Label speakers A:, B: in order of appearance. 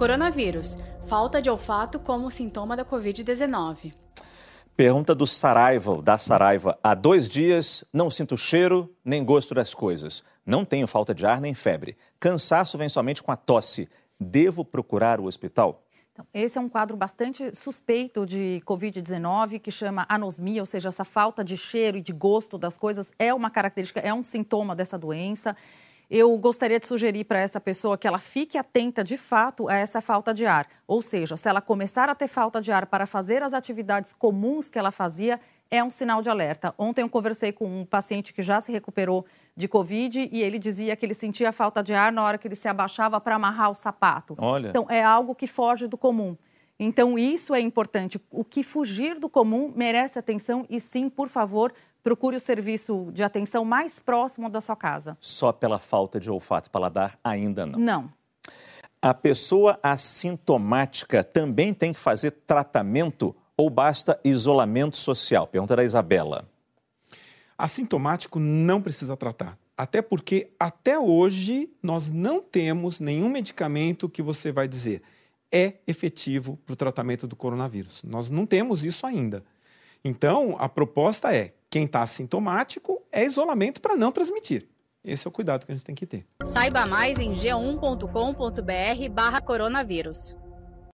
A: Coronavírus. Falta de olfato como sintoma da Covid-19.
B: Pergunta do Saraiva, da Saraiva. Há dois dias não sinto cheiro nem gosto das coisas. Não tenho falta de ar nem febre. Cansaço vem somente com a tosse. Devo procurar o hospital?
C: Então, esse é um quadro bastante suspeito de Covid-19, que chama anosmia, ou seja, essa falta de cheiro e de gosto das coisas é uma característica, é um sintoma dessa doença. Eu gostaria de sugerir para essa pessoa que ela fique atenta de fato a essa falta de ar. Ou seja, se ela começar a ter falta de ar para fazer as atividades comuns que ela fazia, é um sinal de alerta. Ontem eu conversei com um paciente que já se recuperou de Covid e ele dizia que ele sentia falta de ar na hora que ele se abaixava para amarrar o sapato.
B: Olha.
C: Então, é algo que foge do comum. Então, isso é importante. O que fugir do comum merece atenção e, sim, por favor, procure o serviço de atenção mais próximo da sua casa.
B: Só pela falta de olfato e paladar, ainda não.
C: Não.
B: A pessoa assintomática também tem que fazer tratamento ou basta isolamento social? Pergunta da Isabela.
D: Assintomático não precisa tratar. Até porque, até hoje, nós não temos nenhum medicamento que você vai dizer é efetivo para o tratamento do coronavírus. Nós não temos isso ainda. Então, a proposta é: quem está assintomático é isolamento para não transmitir. Esse é o cuidado que a gente tem que ter.
A: Saiba mais em g1.com.br/barra coronavírus.